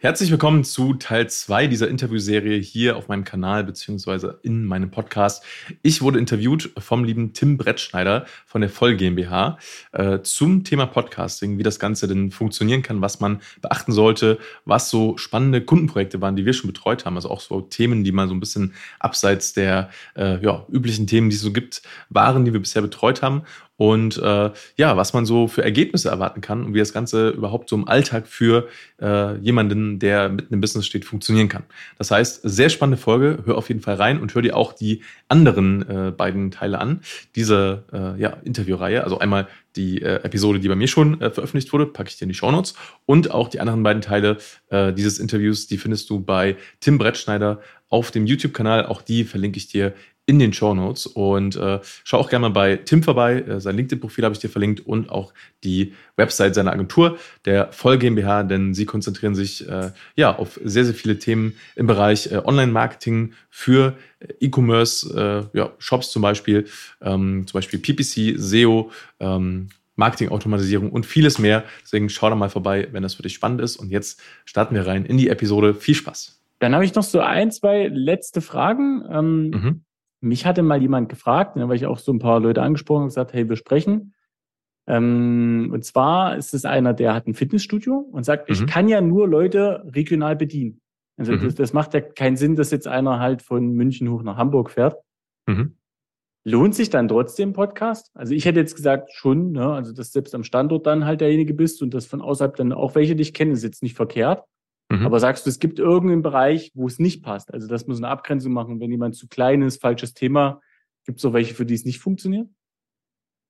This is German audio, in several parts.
Herzlich willkommen zu Teil 2 dieser Interviewserie hier auf meinem Kanal beziehungsweise in meinem Podcast. Ich wurde interviewt vom lieben Tim Brettschneider von der Voll GmbH äh, zum Thema Podcasting, wie das Ganze denn funktionieren kann, was man beachten sollte, was so spannende Kundenprojekte waren, die wir schon betreut haben. Also auch so Themen, die mal so ein bisschen abseits der äh, ja, üblichen Themen, die es so gibt, waren, die wir bisher betreut haben und äh, ja, was man so für Ergebnisse erwarten kann und wie das Ganze überhaupt so im Alltag für äh, jemanden, der mitten im Business steht, funktionieren kann. Das heißt, sehr spannende Folge. Hör auf jeden Fall rein und hör dir auch die anderen äh, beiden Teile an, diese äh, ja, Interviewreihe. Also einmal die äh, Episode, die bei mir schon äh, veröffentlicht wurde, packe ich dir in die Shownotes. Und auch die anderen beiden Teile äh, dieses Interviews, die findest du bei Tim Brettschneider auf dem YouTube-Kanal. Auch die verlinke ich dir in den Show Notes. Und äh, schau auch gerne mal bei Tim vorbei. Äh, sein LinkedIn-Profil habe ich dir verlinkt und auch die Website seiner Agentur, der Voll GmbH, denn sie konzentrieren sich äh, ja auf sehr, sehr viele Themen im Bereich äh, Online-Marketing für äh, E-Commerce, ja, Shops zum Beispiel, ähm, zum Beispiel PPC, SEO, ähm, Marketing-Automatisierung und vieles mehr. Deswegen schau da mal vorbei, wenn das für dich spannend ist. Und jetzt starten wir rein in die Episode. Viel Spaß. Dann habe ich noch so ein, zwei letzte Fragen. Ähm, mhm. Mich hatte mal jemand gefragt, ne, weil ich auch so ein paar Leute angesprochen und gesagt, hey, wir sprechen. Ähm, und zwar ist es einer, der hat ein Fitnessstudio und sagt, mhm. ich kann ja nur Leute regional bedienen. Also mhm. das, das, macht ja keinen Sinn, dass jetzt einer halt von München hoch nach Hamburg fährt. Mhm. Lohnt sich dann trotzdem Podcast? Also ich hätte jetzt gesagt, schon, ne? also dass selbst am Standort dann halt derjenige bist und dass von außerhalb dann auch welche dich kennen, ist jetzt nicht verkehrt. Mhm. Aber sagst du, es gibt irgendeinen Bereich, wo es nicht passt? Also das muss eine Abgrenzung machen. Wenn jemand zu klein ist, falsches Thema, gibt es auch welche, für die es nicht funktioniert?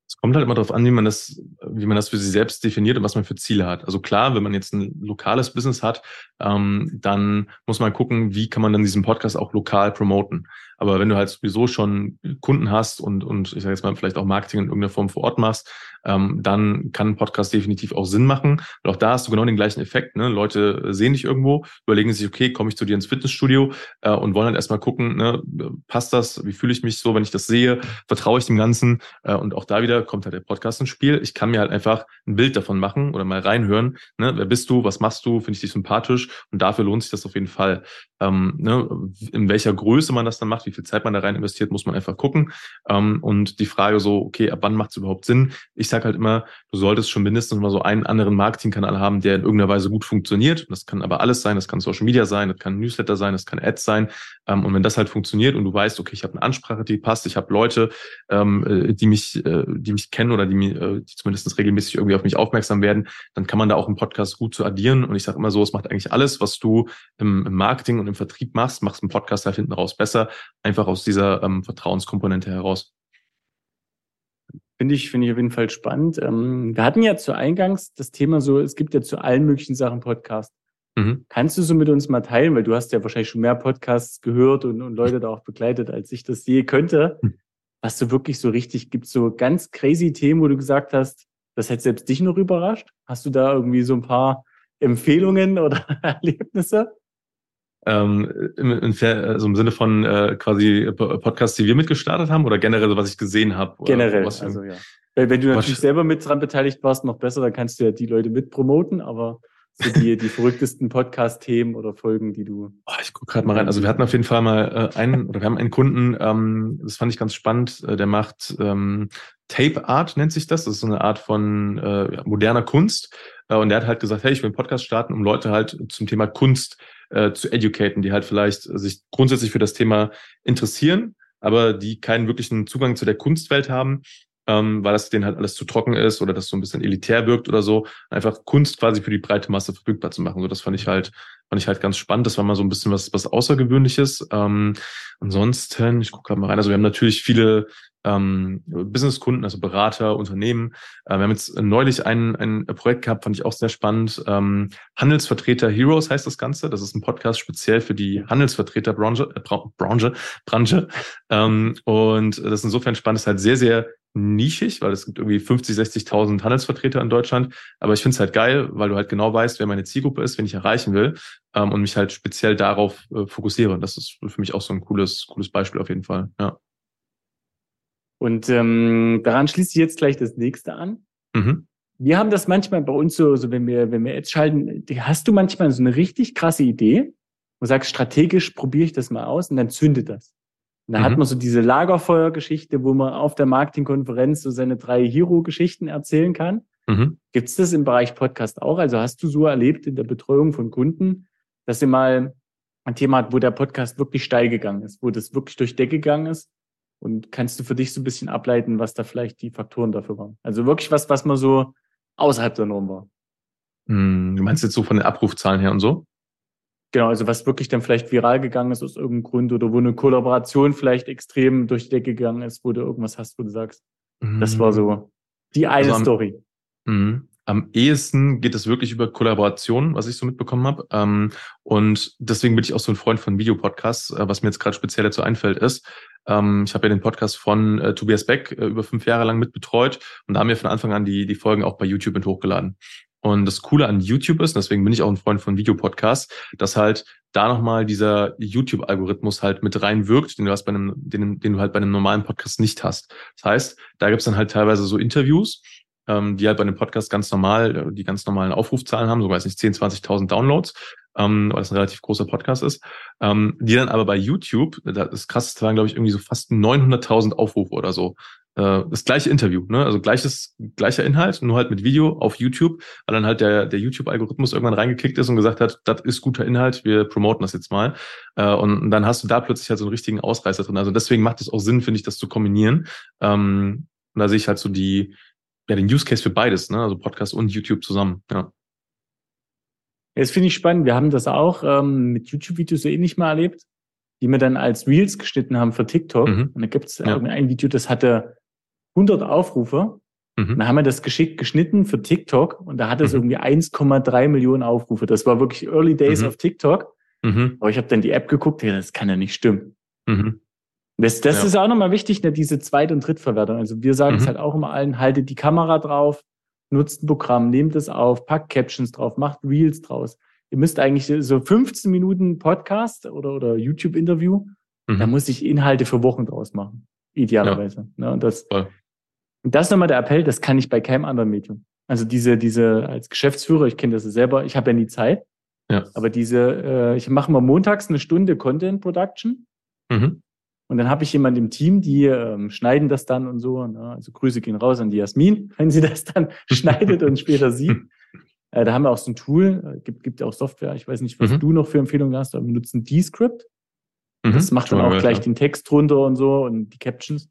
Es kommt halt immer darauf an, wie man das, wie man das für sich selbst definiert und was man für Ziele hat. Also klar, wenn man jetzt ein lokales Business hat, ähm, dann muss man gucken, wie kann man dann diesen Podcast auch lokal promoten. Aber wenn du halt sowieso schon Kunden hast und, und ich sage jetzt mal vielleicht auch Marketing in irgendeiner Form vor Ort machst, ähm, dann kann ein Podcast definitiv auch Sinn machen. Und auch da hast du genau den gleichen Effekt. Ne? Leute sehen dich irgendwo, überlegen sich, okay, komme ich zu dir ins Fitnessstudio äh, und wollen halt erstmal gucken, ne, passt das, wie fühle ich mich so, wenn ich das sehe, vertraue ich dem Ganzen. Äh, und auch da wieder kommt halt der Podcast ins Spiel. Ich kann mir halt einfach ein Bild davon machen oder mal reinhören. Ne? Wer bist du, was machst du, finde ich dich sympathisch und dafür lohnt sich das auf jeden Fall. Ähm, ne? In welcher Größe man das dann macht, wie viel Zeit man da rein investiert, muss man einfach gucken. Ähm, und die Frage so, okay, ab wann macht es überhaupt Sinn? Ich sage halt immer, du solltest schon mindestens mal so einen anderen Marketingkanal haben, der in irgendeiner Weise gut funktioniert. Das kann aber alles sein, das kann Social Media sein, das kann Newsletter sein, das kann Ads sein. Ähm, und wenn das halt funktioniert und du weißt, okay, ich habe eine Ansprache, die passt, ich habe Leute, ähm, äh, die mich, äh, die mich kennen oder die, äh, die zumindest regelmäßig irgendwie auf mich aufmerksam werden, dann kann man da auch einen Podcast gut zu addieren. Und ich sage immer so, es macht eigentlich alles, was du im, im Marketing und im Vertrieb machst, machst einen Podcast da hinten raus besser, einfach aus dieser ähm, Vertrauenskomponente heraus. Finde ich, finde ich auf jeden Fall spannend. Ähm, wir hatten ja zu Eingangs das Thema so, es gibt ja zu allen möglichen Sachen Podcast. Mhm. Kannst du so mit uns mal teilen, weil du hast ja wahrscheinlich schon mehr Podcasts gehört und, und Leute da auch begleitet, als ich das je könnte. Mhm. Was du wirklich so richtig gibt, so ganz crazy Themen, wo du gesagt hast, das hätte selbst dich noch überrascht. Hast du da irgendwie so ein paar Empfehlungen oder Erlebnisse? Ähm, im, im, also im Sinne von äh, quasi Podcasts, die wir mitgestartet haben oder generell, was ich gesehen habe? Generell, was, also ja. Weil wenn du natürlich was, selber mit dran beteiligt warst, noch besser, dann kannst du ja die Leute mit promoten, aber so die, die verrücktesten Podcast-Themen oder Folgen, die du. Oh, ich gucke gerade mal rein. Also wir hatten auf jeden Fall mal äh, einen, oder wir haben einen Kunden, ähm, das fand ich ganz spannend, äh, der macht ähm, Tape Art, nennt sich das. Das ist so eine Art von äh, moderner Kunst. Äh, und der hat halt gesagt, hey, ich will einen Podcast starten, um Leute halt zum Thema Kunst äh, zu educaten, die halt vielleicht sich grundsätzlich für das Thema interessieren, aber die keinen wirklichen Zugang zu der Kunstwelt haben, ähm, weil das denen halt alles zu trocken ist oder das so ein bisschen elitär wirkt oder so, einfach Kunst quasi für die breite Masse verfügbar zu machen. So, das fand ich halt, fand ich halt ganz spannend. Das war mal so ein bisschen was, was Außergewöhnliches. Ähm, ansonsten, ich gucke gerade mal rein. Also wir haben natürlich viele ähm, Businesskunden, also Berater, Unternehmen. Äh, wir haben jetzt neulich ein, ein Projekt gehabt, fand ich auch sehr spannend. Ähm, Handelsvertreter Heroes heißt das Ganze. Das ist ein Podcast speziell für die Handelsvertreterbranche, äh, Branche, Branche. Ähm, und das ist insofern spannend, ist halt sehr, sehr nischig, weil es gibt irgendwie 50, 60.000 Handelsvertreter in Deutschland. Aber ich finde es halt geil, weil du halt genau weißt, wer meine Zielgruppe ist, wen ich erreichen will ähm, und mich halt speziell darauf äh, fokussiere. Das ist für mich auch so ein cooles, cooles Beispiel auf jeden Fall. Ja. Und ähm, daran schließt sich jetzt gleich das nächste an. Mhm. wir haben das manchmal bei uns so, so wenn wir, wenn wir jetzt schalten, hast du manchmal so eine richtig krasse Idee und sagst, strategisch probiere ich das mal aus und dann zündet das. Und dann mhm. hat man so diese Lagerfeuergeschichte, wo man auf der Marketingkonferenz so seine drei Hero-Geschichten erzählen kann. Mhm. Gibt es das im Bereich Podcast auch? Also hast du so erlebt in der Betreuung von Kunden, dass ihr mal ein Thema hat, wo der Podcast wirklich steil gegangen ist, wo das wirklich durch Decke gegangen ist? Und kannst du für dich so ein bisschen ableiten, was da vielleicht die Faktoren dafür waren? Also wirklich was, was man so außerhalb der Norm war. Hm, du meinst jetzt so von den Abrufzahlen her und so? Genau, also was wirklich dann vielleicht viral gegangen ist aus irgendeinem Grund oder wo eine Kollaboration vielleicht extrem durch die Decke gegangen ist, wo du irgendwas hast, wo du sagst, mhm. das war so die eine also am, Story. Mh, am ehesten geht es wirklich über Kollaboration, was ich so mitbekommen habe. Ähm, und deswegen bin ich auch so ein Freund von Videopodcasts. Äh, was mir jetzt gerade speziell dazu einfällt, ist, ähm, ich habe ja den Podcast von äh, Tobias Beck äh, über fünf Jahre lang mitbetreut und da haben wir von Anfang an die, die Folgen auch bei YouTube mit hochgeladen. Und das Coole an YouTube ist, deswegen bin ich auch ein Freund von Videopodcasts, dass halt da nochmal dieser YouTube-Algorithmus halt mit reinwirkt, den du hast bei einem, den, den du halt bei einem normalen Podcast nicht hast. Das heißt, da gibt's dann halt teilweise so Interviews, ähm, die halt bei einem Podcast ganz normal, die ganz normalen Aufrufzahlen haben, so weiß nicht, 10, 20.000 Downloads, ähm, weil es ein relativ großer Podcast ist, ähm, die dann aber bei YouTube, das krasseste waren, glaube ich, irgendwie so fast 900.000 Aufrufe oder so. Äh, das gleiche Interview, ne? also gleiches, gleicher Inhalt, nur halt mit Video auf YouTube, weil dann halt der, der YouTube-Algorithmus irgendwann reingekickt ist und gesagt hat, das ist guter Inhalt, wir promoten das jetzt mal. Äh, und dann hast du da plötzlich halt so einen richtigen Ausreißer drin. Also deswegen macht es auch Sinn, finde ich, das zu kombinieren. Ähm, und da sehe ich halt so die, ja, den Use Case für beides, ne? also Podcast und YouTube zusammen, ja. Das finde ich spannend. Wir haben das auch ähm, mit YouTube-Videos so ähnlich mal erlebt, die wir dann als Reels geschnitten haben für TikTok. Mhm. Und da gibt es ja. ein Video, das hatte 100 Aufrufe. Mhm. Dann haben wir das geschickt geschnitten für TikTok und da hatte es mhm. irgendwie 1,3 Millionen Aufrufe. Das war wirklich Early Days mhm. auf TikTok. Mhm. Aber ich habe dann die App geguckt, ja, das kann ja nicht stimmen. Mhm. Das, das ja. ist auch nochmal wichtig, ne, diese Zweit- und Drittverwertung. Also wir sagen es halt auch immer allen, haltet die Kamera drauf, nutzt ein Programm, nehmt es auf, packt Captions drauf, macht Reels draus. Ihr müsst eigentlich so 15 Minuten Podcast oder, oder YouTube-Interview, mhm. da muss ich Inhalte für Wochen draus machen. Idealerweise. Ja. Ne? Und das, Voll. das ist nochmal der Appell, das kann ich bei keinem anderen Medium. Also diese, diese, als Geschäftsführer, ich kenne das selber, ich habe ja nie Zeit. Ja. Aber diese, äh, ich mache mal montags eine Stunde Content Production. Mhm. Und dann habe ich jemand im Team, die ähm, schneiden das dann und so. Ne? Also Grüße gehen raus an die Jasmin, wenn sie das dann schneidet und später sieht. Äh, da haben wir auch so ein Tool, äh, gibt, gibt ja auch Software. Ich weiß nicht, was mhm. du noch für Empfehlungen hast, aber wir nutzen Descript. Mhm. Das macht dann auch gleich ja. den Text runter und so und die Captions.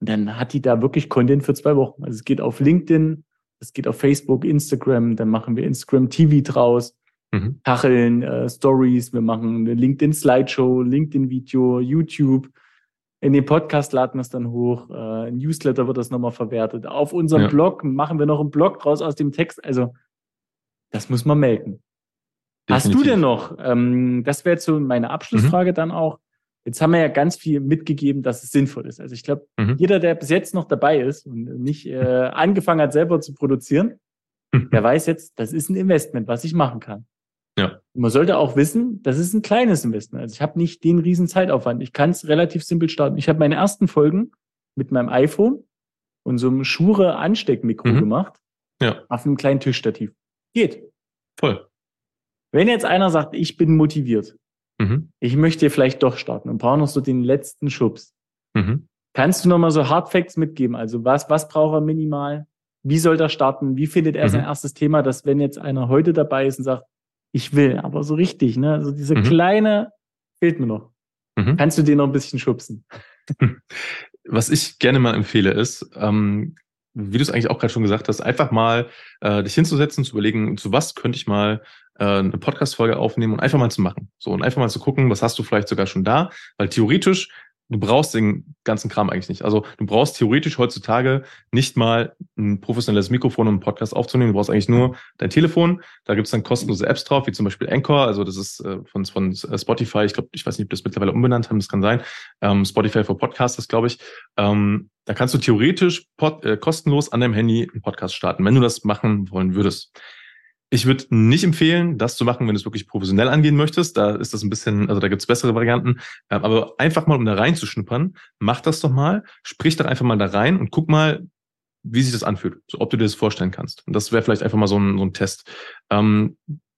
Und dann hat die da wirklich Content für zwei Wochen. Also es geht auf LinkedIn, es geht auf Facebook, Instagram, dann machen wir Instagram TV draus, mhm. Kacheln, äh, Stories, wir machen eine LinkedIn Slideshow, LinkedIn Video, YouTube, in den Podcast laden wir es dann hoch. Äh, Newsletter wird das nochmal verwertet. Auf unserem ja. Blog machen wir noch einen Blog draus aus dem Text. Also, das muss man melden. Definitiv. Hast du denn noch, ähm, das wäre jetzt so meine Abschlussfrage mhm. dann auch. Jetzt haben wir ja ganz viel mitgegeben, dass es sinnvoll ist. Also ich glaube, mhm. jeder, der bis jetzt noch dabei ist und nicht äh, angefangen hat, selber zu produzieren, mhm. der weiß jetzt, das ist ein Investment, was ich machen kann. Ja. Man sollte auch wissen, das ist ein kleines Investment. Also ich habe nicht den riesen Zeitaufwand. Ich kann es relativ simpel starten. Ich habe meine ersten Folgen mit meinem iPhone und so einem Schure Ansteckmikro mhm. gemacht. Ja. Auf einem kleinen Tischstativ. Geht. Voll. Wenn jetzt einer sagt, ich bin motiviert, mhm. ich möchte vielleicht doch starten und brauche noch so den letzten Schubs. Mhm. Kannst du noch mal so Hardfacts mitgeben? Also was, was braucht er minimal? Wie soll er starten? Wie findet er sein mhm. erstes Thema, dass wenn jetzt einer heute dabei ist und sagt, ich will, aber so richtig, ne? Also diese mhm. kleine fehlt mir noch. Mhm. Kannst du den noch ein bisschen schubsen? Was ich gerne mal empfehle, ist, ähm, wie du es eigentlich auch gerade schon gesagt hast, einfach mal äh, dich hinzusetzen, zu überlegen, zu was könnte ich mal äh, eine Podcast-Folge aufnehmen und einfach mal zu machen. So, und einfach mal zu gucken, was hast du vielleicht sogar schon da, weil theoretisch du brauchst den ganzen Kram eigentlich nicht. Also du brauchst theoretisch heutzutage nicht mal ein professionelles Mikrofon, um einen Podcast aufzunehmen. Du brauchst eigentlich nur dein Telefon. Da gibt's dann kostenlose Apps drauf, wie zum Beispiel Anchor. Also das ist äh, von, von Spotify. Ich glaube, ich weiß nicht, ob das mittlerweile umbenannt haben. Das kann sein. Ähm, Spotify for Podcasters, glaube ich. Ähm, da kannst du theoretisch pod, äh, kostenlos an deinem Handy einen Podcast starten, wenn du das machen wollen würdest. Ich würde nicht empfehlen, das zu machen, wenn du es wirklich professionell angehen möchtest. Da ist das ein bisschen, also da gibt's bessere Varianten. Ähm, aber einfach mal, um da reinzuschnuppern, mach das doch mal, sprich doch einfach mal da rein und guck mal, wie sich das anfühlt, so, ob du dir das vorstellen kannst. Und das wäre vielleicht einfach mal so ein, so ein Test. Ähm,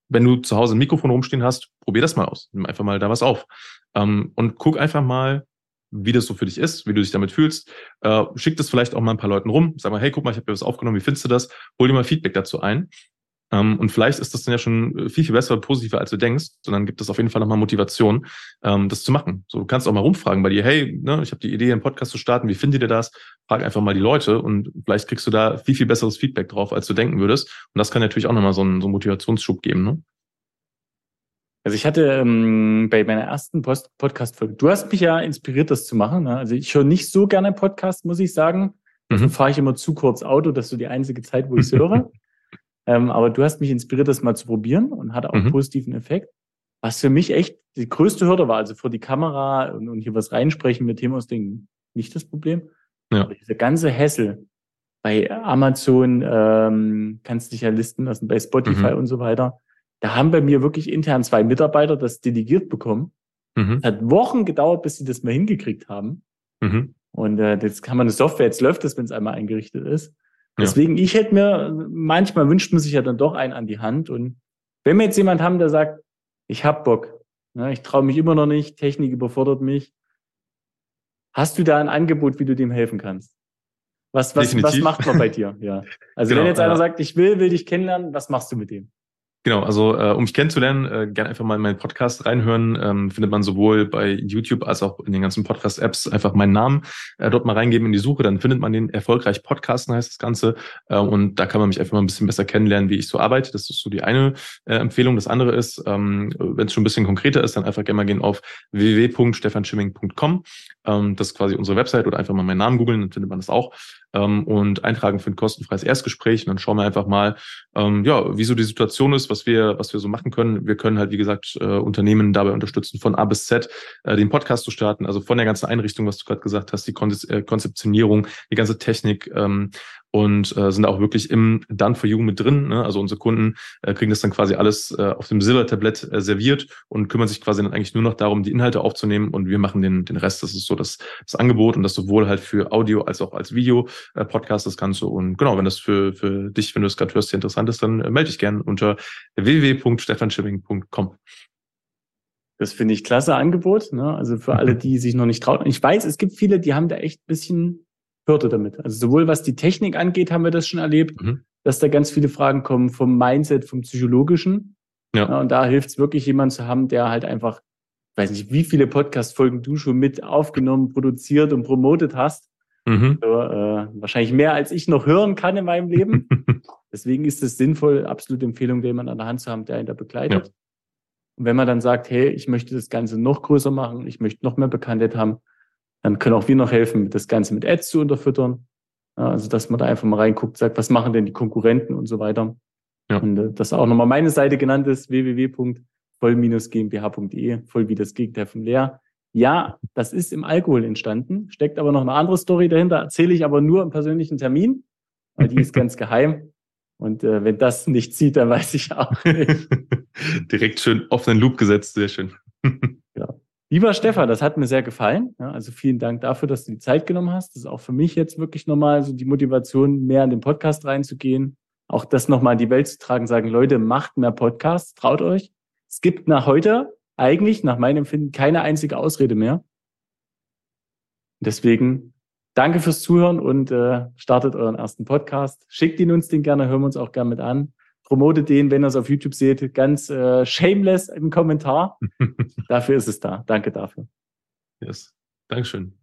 wenn du zu Hause ein Mikrofon rumstehen hast, probier das mal aus. Nimm einfach mal da was auf. Ähm, und guck einfach mal, wie das so für dich ist, wie du dich damit fühlst. Äh, schick das vielleicht auch mal ein paar Leuten rum. Sag mal, hey, guck mal, ich habe dir was aufgenommen, wie findest du das? Hol dir mal Feedback dazu ein. Ähm, und vielleicht ist das dann ja schon äh, viel, viel besser, positiver, als du denkst. Und dann gibt es auf jeden Fall nochmal Motivation, ähm, das zu machen. So, du kannst auch mal rumfragen bei dir, hey, ne, ich habe die Idee, einen Podcast zu starten, wie findet ihr das? Frag einfach mal die Leute und vielleicht kriegst du da viel, viel besseres Feedback drauf, als du denken würdest. Und das kann natürlich auch nochmal so einen, so einen Motivationsschub geben. Ne? Also ich hatte ähm, bei meiner ersten Podcast-Folge, du hast mich ja inspiriert, das zu machen. Ne? Also ich höre nicht so gerne Podcast, muss ich sagen. Also mhm. fahre ich immer zu kurz Auto, das ist so die einzige Zeit, wo ich es höre. Ähm, aber du hast mich inspiriert, das mal zu probieren und hatte auch mhm. einen positiven Effekt. Was für mich echt die größte Hürde war, also vor die Kamera und, und hier was reinsprechen mit Thema Ding nicht das Problem. Ja. Aber diese ganze Hessel bei Amazon ähm, kannst dich ja listen lassen, bei Spotify mhm. und so weiter. Da haben bei mir wirklich intern zwei Mitarbeiter das delegiert bekommen. Mhm. Es hat Wochen gedauert, bis sie das mal hingekriegt haben. Mhm. Und äh, jetzt kann man eine Software, jetzt läuft das, wenn es einmal eingerichtet ist. Deswegen, ich hätte mir, manchmal wünscht man sich ja dann doch einen an die Hand. Und wenn wir jetzt jemand haben, der sagt, ich hab Bock, ne, ich traue mich immer noch nicht, Technik überfordert mich, hast du da ein Angebot, wie du dem helfen kannst? Was, was, was macht man bei dir? Ja. Also genau, wenn jetzt einer sagt, ich will, will dich kennenlernen, was machst du mit dem? Genau, also äh, um mich kennenzulernen, äh, gerne einfach mal in meinen Podcast reinhören. Ähm, findet man sowohl bei YouTube als auch in den ganzen Podcast-Apps einfach meinen Namen äh, dort mal reingeben in die Suche, dann findet man den erfolgreich Podcasten heißt das Ganze. Äh, und da kann man mich einfach mal ein bisschen besser kennenlernen, wie ich so arbeite. Das ist so die eine äh, Empfehlung. Das andere ist, ähm, wenn es schon ein bisschen konkreter ist, dann einfach gerne mal gehen auf www.stefanschimming.com. Ähm, das ist quasi unsere Website oder einfach mal meinen Namen googeln, dann findet man das auch ähm, und eintragen für ein kostenfreies Erstgespräch. Und dann schauen wir einfach mal, ähm, ja, wie so die Situation ist, was wir, was wir so machen können. Wir können halt, wie gesagt, äh, Unternehmen dabei unterstützen, von A bis Z äh, den Podcast zu starten, also von der ganzen Einrichtung, was du gerade gesagt hast, die äh, Konzeptionierung, die ganze Technik, ähm, und äh, sind auch wirklich im Done for You mit drin. Ne? Also unsere Kunden äh, kriegen das dann quasi alles äh, auf dem Silbertablett äh, serviert und kümmern sich quasi dann eigentlich nur noch darum, die Inhalte aufzunehmen und wir machen den, den Rest. Das ist so das, das Angebot und das sowohl halt für Audio als auch als Video äh, Podcast das Ganze. Und genau, wenn das für, für dich, wenn du es gerade hörst, hier interessant ist, dann äh, melde dich gerne unter www.stefanschimming.com. Das finde ich klasse Angebot. Ne? Also für alle, die sich noch nicht trauen. Ich weiß, es gibt viele, die haben da echt bisschen Hürde damit. Also sowohl was die Technik angeht, haben wir das schon erlebt, mhm. dass da ganz viele Fragen kommen vom Mindset, vom Psychologischen. Ja. ja und da hilft es wirklich, jemand zu haben, der halt einfach, weiß nicht, wie viele Podcast-Folgen du schon mit aufgenommen, produziert und promotet hast. Mhm. So, äh, wahrscheinlich mehr, als ich noch hören kann in meinem Leben. Deswegen ist es sinnvoll, absolute Empfehlung, jemanden an der Hand zu haben, der ihn da begleitet. Ja. Und wenn man dann sagt, hey, ich möchte das Ganze noch größer machen, ich möchte noch mehr Bekanntheit haben, dann können auch wir noch helfen, das Ganze mit Ads zu unterfüttern. Also, dass man da einfach mal reinguckt, sagt, was machen denn die Konkurrenten und so weiter. Ja. Und äh, das auch nochmal meine Seite genannt ist, www.voll-gmbh.de, voll wie das Gegenteil von leer. Ja, das ist im Alkohol entstanden, steckt aber noch eine andere Story dahinter, erzähle ich aber nur im persönlichen Termin, weil die ist ganz geheim. Und äh, wenn das nicht zieht, dann weiß ich auch nicht. Direkt schön offenen Loop gesetzt, sehr schön. Lieber Stefan, das hat mir sehr gefallen. Ja, also vielen Dank dafür, dass du die Zeit genommen hast. Das ist auch für mich jetzt wirklich nochmal so die Motivation, mehr in den Podcast reinzugehen. Auch das nochmal in die Welt zu tragen, sagen, Leute, macht mehr Podcasts, traut euch. Es gibt nach heute eigentlich, nach meinem Empfinden, keine einzige Ausrede mehr. Deswegen danke fürs Zuhören und äh, startet euren ersten Podcast. Schickt ihn uns den gerne, hören wir uns auch gerne mit an promotet den, wenn ihr es auf YouTube seht, ganz äh, shameless im Kommentar. dafür ist es da. Danke dafür. Yes. Dankeschön.